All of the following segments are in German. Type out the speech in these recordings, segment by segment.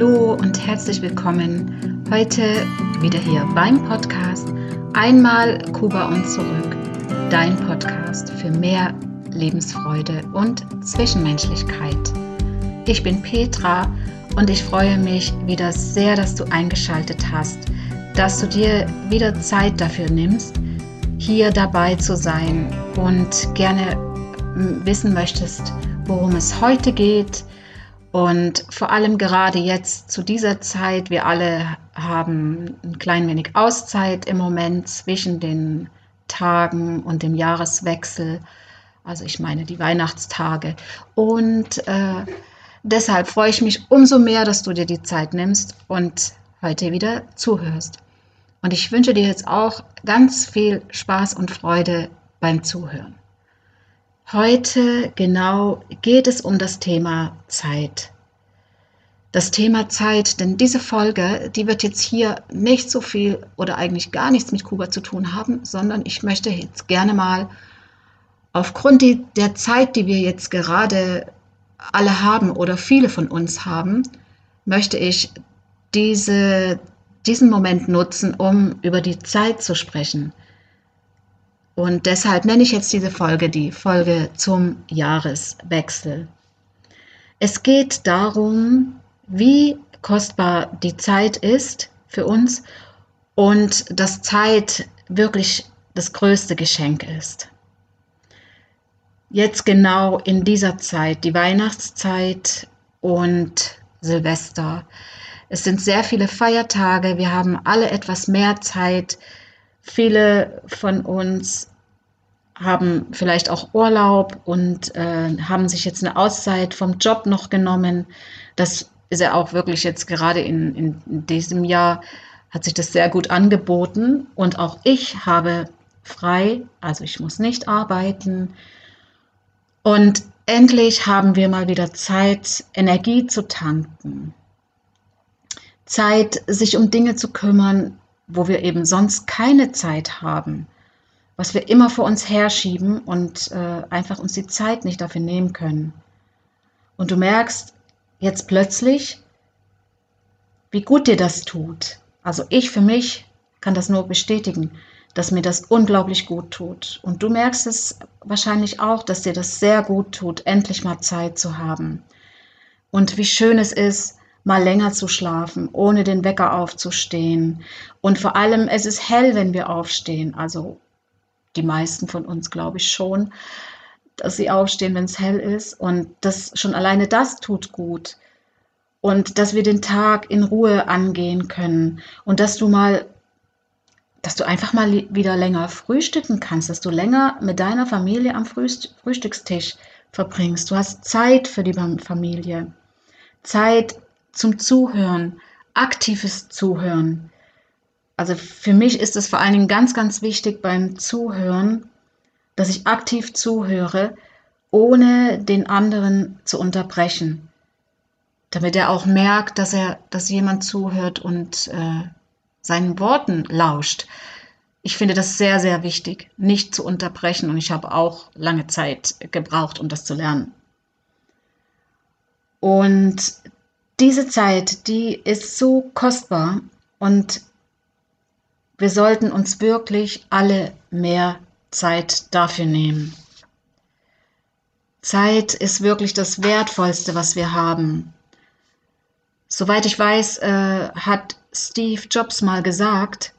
Hallo und herzlich willkommen heute wieder hier beim Podcast Einmal Kuba und zurück. Dein Podcast für mehr Lebensfreude und Zwischenmenschlichkeit. Ich bin Petra und ich freue mich wieder sehr, dass du eingeschaltet hast, dass du dir wieder Zeit dafür nimmst, hier dabei zu sein und gerne wissen möchtest, worum es heute geht. Und vor allem gerade jetzt zu dieser Zeit, wir alle haben ein klein wenig Auszeit im Moment zwischen den Tagen und dem Jahreswechsel. Also ich meine die Weihnachtstage. Und äh, deshalb freue ich mich umso mehr, dass du dir die Zeit nimmst und heute wieder zuhörst. Und ich wünsche dir jetzt auch ganz viel Spaß und Freude beim Zuhören. Heute genau geht es um das Thema Zeit. Das Thema Zeit, denn diese Folge, die wird jetzt hier nicht so viel oder eigentlich gar nichts mit Kuba zu tun haben, sondern ich möchte jetzt gerne mal aufgrund der Zeit, die wir jetzt gerade alle haben oder viele von uns haben, möchte ich diese, diesen Moment nutzen, um über die Zeit zu sprechen. Und deshalb nenne ich jetzt diese Folge die Folge zum Jahreswechsel. Es geht darum, wie kostbar die Zeit ist für uns und dass Zeit wirklich das größte Geschenk ist. Jetzt genau in dieser Zeit, die Weihnachtszeit und Silvester. Es sind sehr viele Feiertage, wir haben alle etwas mehr Zeit. Viele von uns haben vielleicht auch Urlaub und äh, haben sich jetzt eine Auszeit vom Job noch genommen. Das ist ja auch wirklich jetzt gerade in, in diesem Jahr hat sich das sehr gut angeboten und auch ich habe frei, also ich muss nicht arbeiten. Und endlich haben wir mal wieder Zeit, Energie zu tanken. Zeit, sich um Dinge zu kümmern, wo wir eben sonst keine Zeit haben was wir immer vor uns herschieben und äh, einfach uns die Zeit nicht dafür nehmen können. Und du merkst jetzt plötzlich, wie gut dir das tut. Also ich für mich kann das nur bestätigen, dass mir das unglaublich gut tut. Und du merkst es wahrscheinlich auch, dass dir das sehr gut tut, endlich mal Zeit zu haben. Und wie schön es ist, mal länger zu schlafen, ohne den Wecker aufzustehen. Und vor allem, es ist hell, wenn wir aufstehen. Also die meisten von uns, glaube ich, schon, dass sie aufstehen, wenn es hell ist. Und das schon alleine das tut gut. Und dass wir den Tag in Ruhe angehen können. Und dass du mal, dass du einfach mal wieder länger frühstücken kannst, dass du länger mit deiner Familie am Frühstückstisch verbringst. Du hast Zeit für die Familie. Zeit zum Zuhören, aktives Zuhören. Also für mich ist es vor allen Dingen ganz, ganz wichtig beim Zuhören, dass ich aktiv zuhöre, ohne den anderen zu unterbrechen, damit er auch merkt, dass er, dass jemand zuhört und äh, seinen Worten lauscht. Ich finde das sehr, sehr wichtig, nicht zu unterbrechen und ich habe auch lange Zeit gebraucht, um das zu lernen. Und diese Zeit, die ist so kostbar und wir sollten uns wirklich alle mehr Zeit dafür nehmen. Zeit ist wirklich das Wertvollste, was wir haben. Soweit ich weiß, äh, hat Steve Jobs mal gesagt,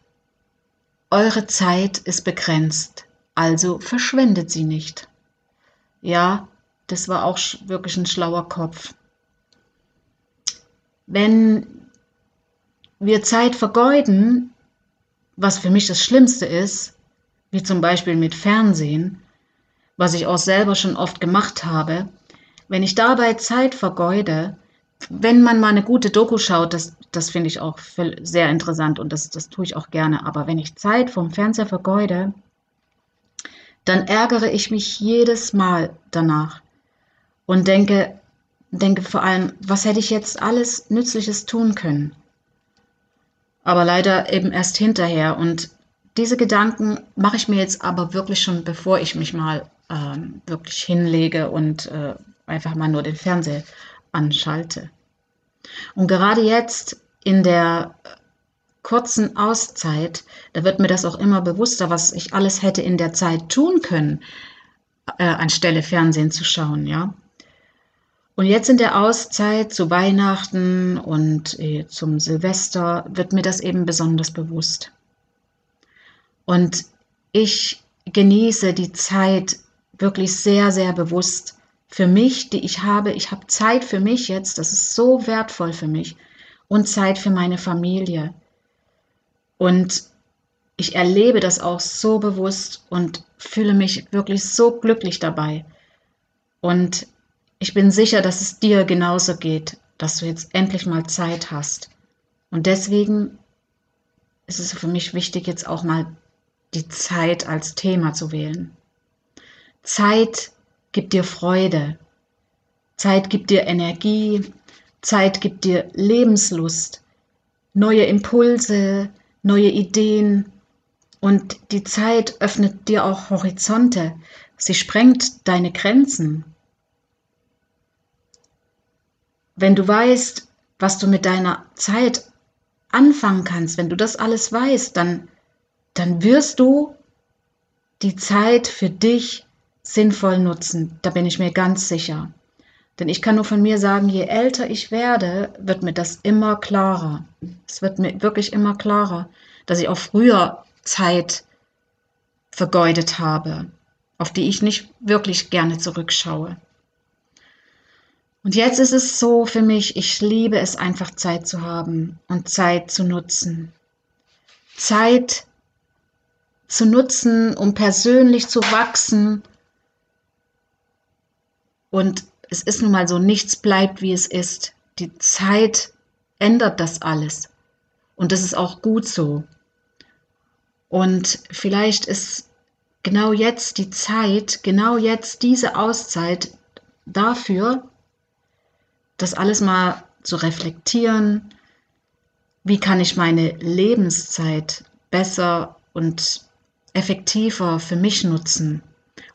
eure Zeit ist begrenzt, also verschwendet sie nicht. Ja, das war auch wirklich ein schlauer Kopf. Wenn wir Zeit vergeuden, was für mich das Schlimmste ist, wie zum Beispiel mit Fernsehen, was ich auch selber schon oft gemacht habe, wenn ich dabei Zeit vergeude, wenn man mal eine gute Doku schaut, das, das finde ich auch sehr interessant und das, das tue ich auch gerne. Aber wenn ich Zeit vom Fernseher vergeude, dann ärgere ich mich jedes Mal danach und denke, denke vor allem, was hätte ich jetzt alles Nützliches tun können? Aber leider eben erst hinterher. Und diese Gedanken mache ich mir jetzt aber wirklich schon, bevor ich mich mal ähm, wirklich hinlege und äh, einfach mal nur den Fernseher anschalte. Und gerade jetzt in der kurzen Auszeit, da wird mir das auch immer bewusster, was ich alles hätte in der Zeit tun können, äh, anstelle Fernsehen zu schauen, ja. Und jetzt in der Auszeit zu Weihnachten und äh, zum Silvester wird mir das eben besonders bewusst. Und ich genieße die Zeit wirklich sehr, sehr bewusst für mich, die ich habe. Ich habe Zeit für mich jetzt, das ist so wertvoll für mich. Und Zeit für meine Familie. Und ich erlebe das auch so bewusst und fühle mich wirklich so glücklich dabei. Und ich bin sicher, dass es dir genauso geht, dass du jetzt endlich mal Zeit hast. Und deswegen ist es für mich wichtig, jetzt auch mal die Zeit als Thema zu wählen. Zeit gibt dir Freude. Zeit gibt dir Energie. Zeit gibt dir Lebenslust, neue Impulse, neue Ideen. Und die Zeit öffnet dir auch Horizonte. Sie sprengt deine Grenzen. Wenn du weißt, was du mit deiner Zeit anfangen kannst, wenn du das alles weißt, dann, dann wirst du die Zeit für dich sinnvoll nutzen. Da bin ich mir ganz sicher. Denn ich kann nur von mir sagen, je älter ich werde, wird mir das immer klarer. Es wird mir wirklich immer klarer, dass ich auch früher Zeit vergeudet habe, auf die ich nicht wirklich gerne zurückschaue. Und jetzt ist es so für mich, ich liebe es einfach Zeit zu haben und Zeit zu nutzen. Zeit zu nutzen, um persönlich zu wachsen. Und es ist nun mal so, nichts bleibt, wie es ist. Die Zeit ändert das alles. Und das ist auch gut so. Und vielleicht ist genau jetzt die Zeit, genau jetzt diese Auszeit dafür, das alles mal zu reflektieren. Wie kann ich meine Lebenszeit besser und effektiver für mich nutzen,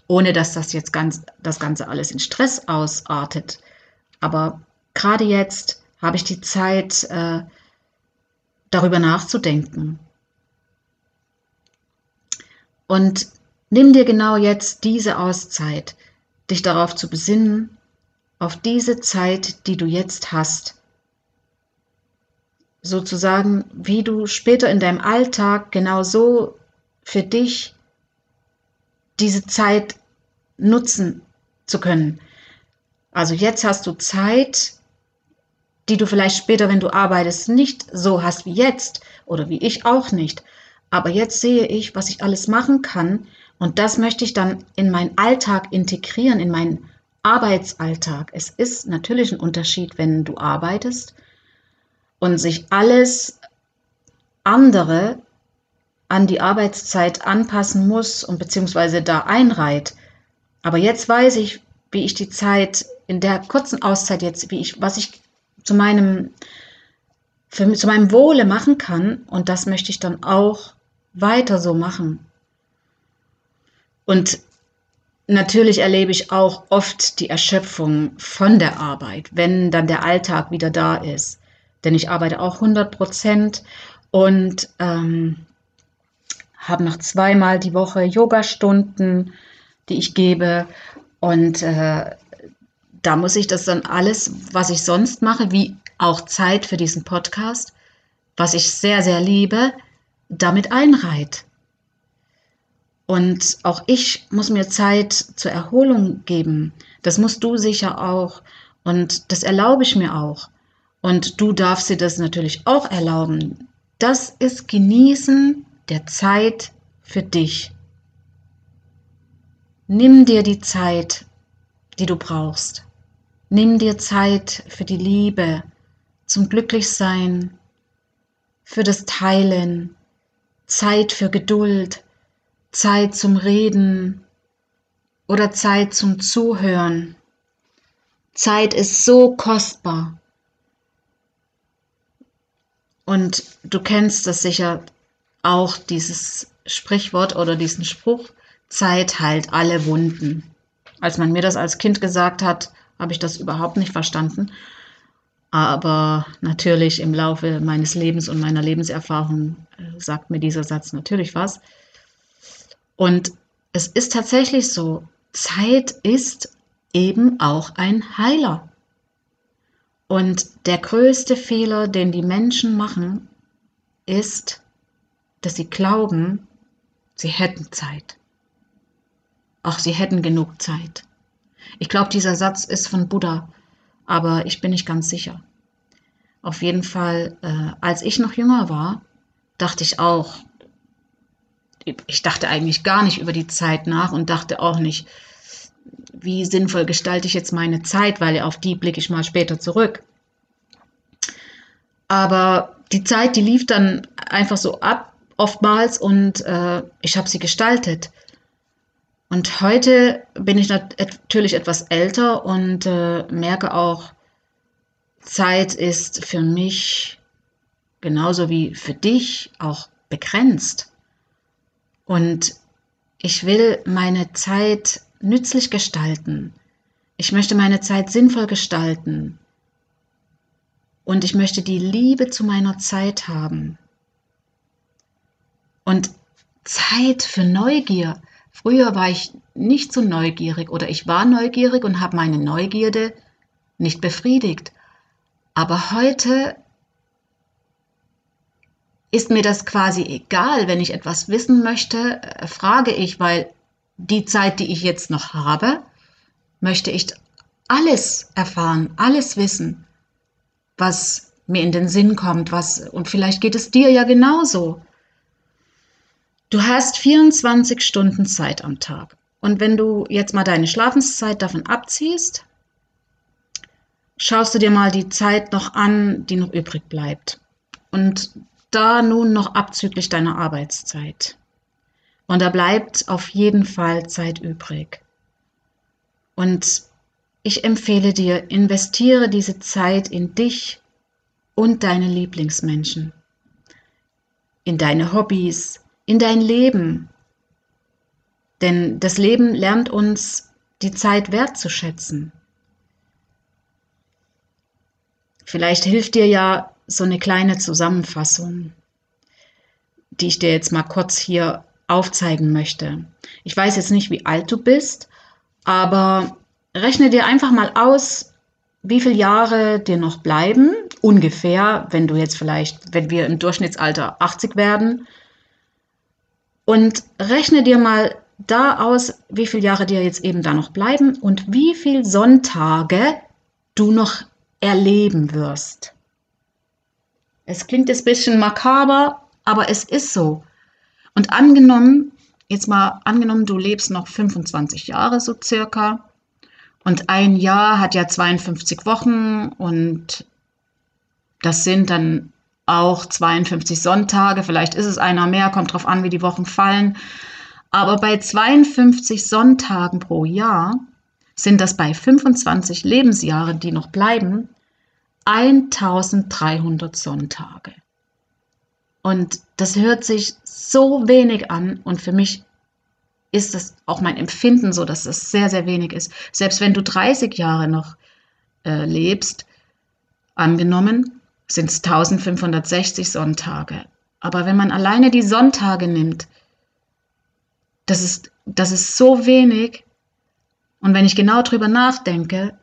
ohne dass das jetzt ganz, das Ganze alles in Stress ausartet. Aber gerade jetzt habe ich die Zeit, äh, darüber nachzudenken. Und nimm dir genau jetzt diese Auszeit, dich darauf zu besinnen, auf diese Zeit, die du jetzt hast. Sozusagen, wie du später in deinem Alltag genau so für dich diese Zeit nutzen zu können. Also jetzt hast du Zeit, die du vielleicht später, wenn du arbeitest, nicht so hast wie jetzt oder wie ich auch nicht. Aber jetzt sehe ich, was ich alles machen kann und das möchte ich dann in meinen Alltag integrieren, in meinen Arbeitsalltag. Es ist natürlich ein Unterschied, wenn du arbeitest und sich alles andere an die Arbeitszeit anpassen muss und beziehungsweise da einreiht. Aber jetzt weiß ich, wie ich die Zeit in der kurzen Auszeit jetzt, wie ich, was ich zu meinem, für, zu meinem Wohle machen kann. Und das möchte ich dann auch weiter so machen. Und Natürlich erlebe ich auch oft die Erschöpfung von der Arbeit, wenn dann der Alltag wieder da ist. Denn ich arbeite auch 100 Prozent und ähm, habe noch zweimal die Woche Yoga-Stunden, die ich gebe. Und äh, da muss ich das dann alles, was ich sonst mache, wie auch Zeit für diesen Podcast, was ich sehr, sehr liebe, damit einreiht. Und auch ich muss mir Zeit zur Erholung geben. Das musst du sicher auch. Und das erlaube ich mir auch. Und du darfst dir das natürlich auch erlauben. Das ist Genießen der Zeit für dich. Nimm dir die Zeit, die du brauchst. Nimm dir Zeit für die Liebe, zum Glücklichsein, für das Teilen, Zeit für Geduld, Zeit zum Reden oder Zeit zum Zuhören. Zeit ist so kostbar. Und du kennst das sicher auch, dieses Sprichwort oder diesen Spruch, Zeit heilt alle Wunden. Als man mir das als Kind gesagt hat, habe ich das überhaupt nicht verstanden. Aber natürlich im Laufe meines Lebens und meiner Lebenserfahrung äh, sagt mir dieser Satz natürlich was. Und es ist tatsächlich so, Zeit ist eben auch ein Heiler. Und der größte Fehler, den die Menschen machen, ist, dass sie glauben, sie hätten Zeit. Ach, sie hätten genug Zeit. Ich glaube, dieser Satz ist von Buddha, aber ich bin nicht ganz sicher. Auf jeden Fall, äh, als ich noch jünger war, dachte ich auch, ich dachte eigentlich gar nicht über die Zeit nach und dachte auch nicht, wie sinnvoll gestalte ich jetzt meine Zeit, weil auf die blicke ich mal später zurück. Aber die Zeit, die lief dann einfach so ab, oftmals, und äh, ich habe sie gestaltet. Und heute bin ich natürlich etwas älter und äh, merke auch, Zeit ist für mich genauso wie für dich auch begrenzt. Und ich will meine Zeit nützlich gestalten. Ich möchte meine Zeit sinnvoll gestalten. Und ich möchte die Liebe zu meiner Zeit haben. Und Zeit für Neugier. Früher war ich nicht so neugierig oder ich war neugierig und habe meine Neugierde nicht befriedigt. Aber heute ist mir das quasi egal, wenn ich etwas wissen möchte, äh, frage ich, weil die Zeit, die ich jetzt noch habe, möchte ich alles erfahren, alles wissen, was mir in den Sinn kommt, was und vielleicht geht es dir ja genauso. Du hast 24 Stunden Zeit am Tag. Und wenn du jetzt mal deine Schlafenszeit davon abziehst, schaust du dir mal die Zeit noch an, die noch übrig bleibt. Und da nun noch abzüglich deiner Arbeitszeit. Und da bleibt auf jeden Fall Zeit übrig. Und ich empfehle dir, investiere diese Zeit in dich und deine Lieblingsmenschen, in deine Hobbys, in dein Leben. Denn das Leben lernt uns, die Zeit wertzuschätzen. Vielleicht hilft dir ja so eine kleine Zusammenfassung, die ich dir jetzt mal kurz hier aufzeigen möchte. Ich weiß jetzt nicht, wie alt du bist, aber rechne dir einfach mal aus, wie viele Jahre dir noch bleiben, ungefähr, wenn du jetzt vielleicht, wenn wir im Durchschnittsalter 80 werden. Und rechne dir mal da aus, wie viele Jahre dir jetzt eben da noch bleiben und wie viele Sonntage du noch erleben wirst. Es klingt ein bisschen makaber, aber es ist so. Und angenommen, jetzt mal angenommen, du lebst noch 25 Jahre so circa und ein Jahr hat ja 52 Wochen und das sind dann auch 52 Sonntage, vielleicht ist es einer mehr, kommt drauf an, wie die Wochen fallen. Aber bei 52 Sonntagen pro Jahr sind das bei 25 Lebensjahre, die noch bleiben, 1300 Sonntage. Und das hört sich so wenig an und für mich ist das auch mein Empfinden so, dass das sehr, sehr wenig ist. Selbst wenn du 30 Jahre noch äh, lebst, angenommen, sind es 1560 Sonntage. Aber wenn man alleine die Sonntage nimmt, das ist, das ist so wenig. Und wenn ich genau drüber nachdenke,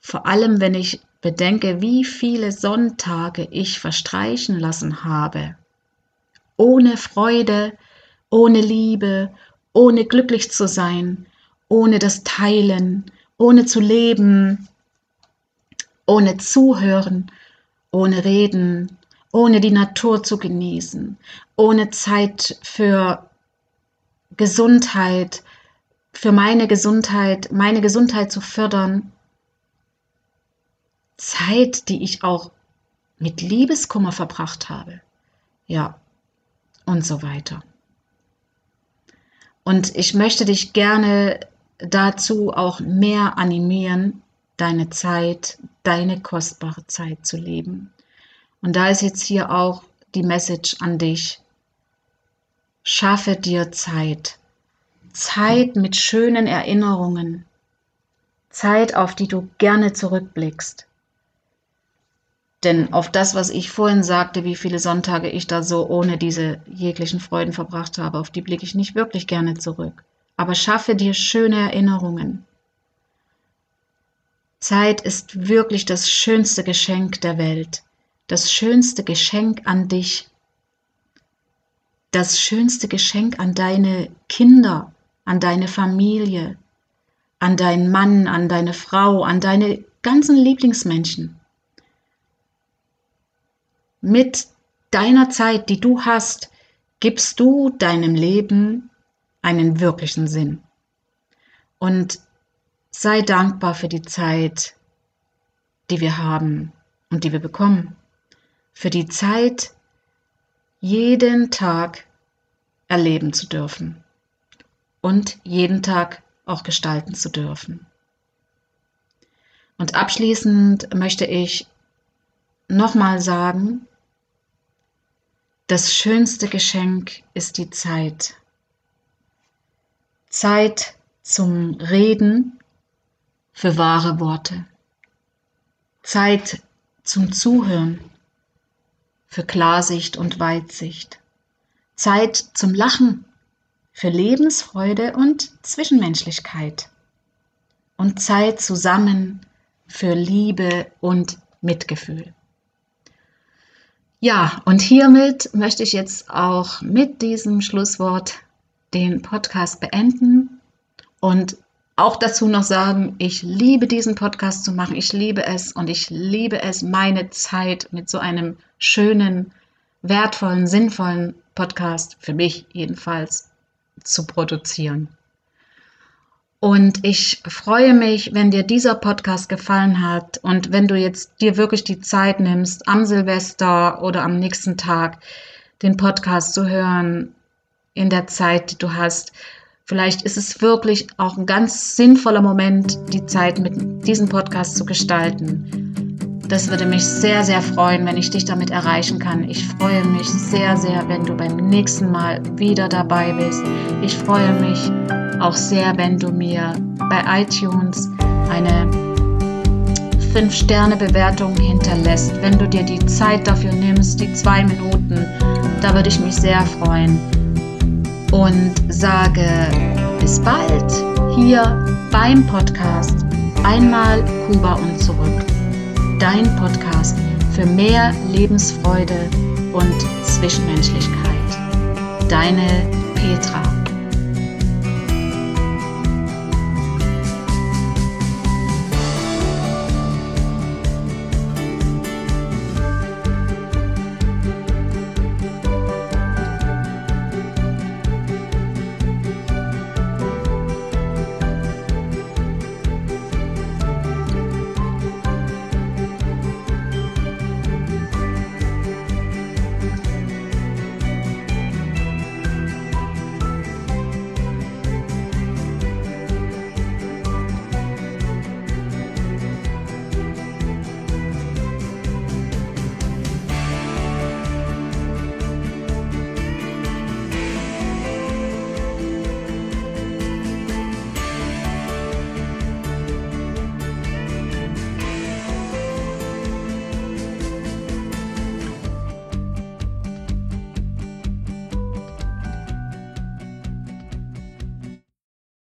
vor allem wenn ich bedenke, wie viele Sonntage ich verstreichen lassen habe, ohne Freude, ohne Liebe, ohne glücklich zu sein, ohne das Teilen, ohne zu leben, ohne zuhören, ohne reden, ohne die Natur zu genießen, ohne Zeit für Gesundheit, für meine Gesundheit, meine Gesundheit zu fördern, Zeit, die ich auch mit Liebeskummer verbracht habe. Ja, und so weiter. Und ich möchte dich gerne dazu auch mehr animieren, deine Zeit, deine kostbare Zeit zu leben. Und da ist jetzt hier auch die Message an dich. Schaffe dir Zeit. Zeit mit schönen Erinnerungen. Zeit, auf die du gerne zurückblickst. Denn auf das, was ich vorhin sagte, wie viele Sonntage ich da so ohne diese jeglichen Freuden verbracht habe, auf die blicke ich nicht wirklich gerne zurück. Aber schaffe dir schöne Erinnerungen. Zeit ist wirklich das schönste Geschenk der Welt, das schönste Geschenk an dich, das schönste Geschenk an deine Kinder, an deine Familie, an deinen Mann, an deine Frau, an deine ganzen Lieblingsmenschen. Mit deiner Zeit, die du hast, gibst du deinem Leben einen wirklichen Sinn. Und sei dankbar für die Zeit, die wir haben und die wir bekommen. Für die Zeit, jeden Tag erleben zu dürfen und jeden Tag auch gestalten zu dürfen. Und abschließend möchte ich nochmal sagen, das schönste Geschenk ist die Zeit. Zeit zum Reden für wahre Worte. Zeit zum Zuhören für Klarsicht und Weitsicht. Zeit zum Lachen für Lebensfreude und Zwischenmenschlichkeit. Und Zeit zusammen für Liebe und Mitgefühl. Ja, und hiermit möchte ich jetzt auch mit diesem Schlusswort den Podcast beenden und auch dazu noch sagen, ich liebe diesen Podcast zu machen. Ich liebe es und ich liebe es, meine Zeit mit so einem schönen, wertvollen, sinnvollen Podcast, für mich jedenfalls, zu produzieren. Und ich freue mich, wenn dir dieser Podcast gefallen hat und wenn du jetzt dir wirklich die Zeit nimmst, am Silvester oder am nächsten Tag den Podcast zu hören, in der Zeit, die du hast. Vielleicht ist es wirklich auch ein ganz sinnvoller Moment, die Zeit mit diesem Podcast zu gestalten. Das würde mich sehr, sehr freuen, wenn ich dich damit erreichen kann. Ich freue mich sehr, sehr, wenn du beim nächsten Mal wieder dabei bist. Ich freue mich auch sehr, wenn du mir bei iTunes eine 5-Sterne-Bewertung hinterlässt. Wenn du dir die Zeit dafür nimmst, die zwei Minuten, da würde ich mich sehr freuen. Und sage bis bald hier beim Podcast Einmal Kuba und zurück dein Podcast für mehr Lebensfreude und Zwischenmenschlichkeit. Deine Petra.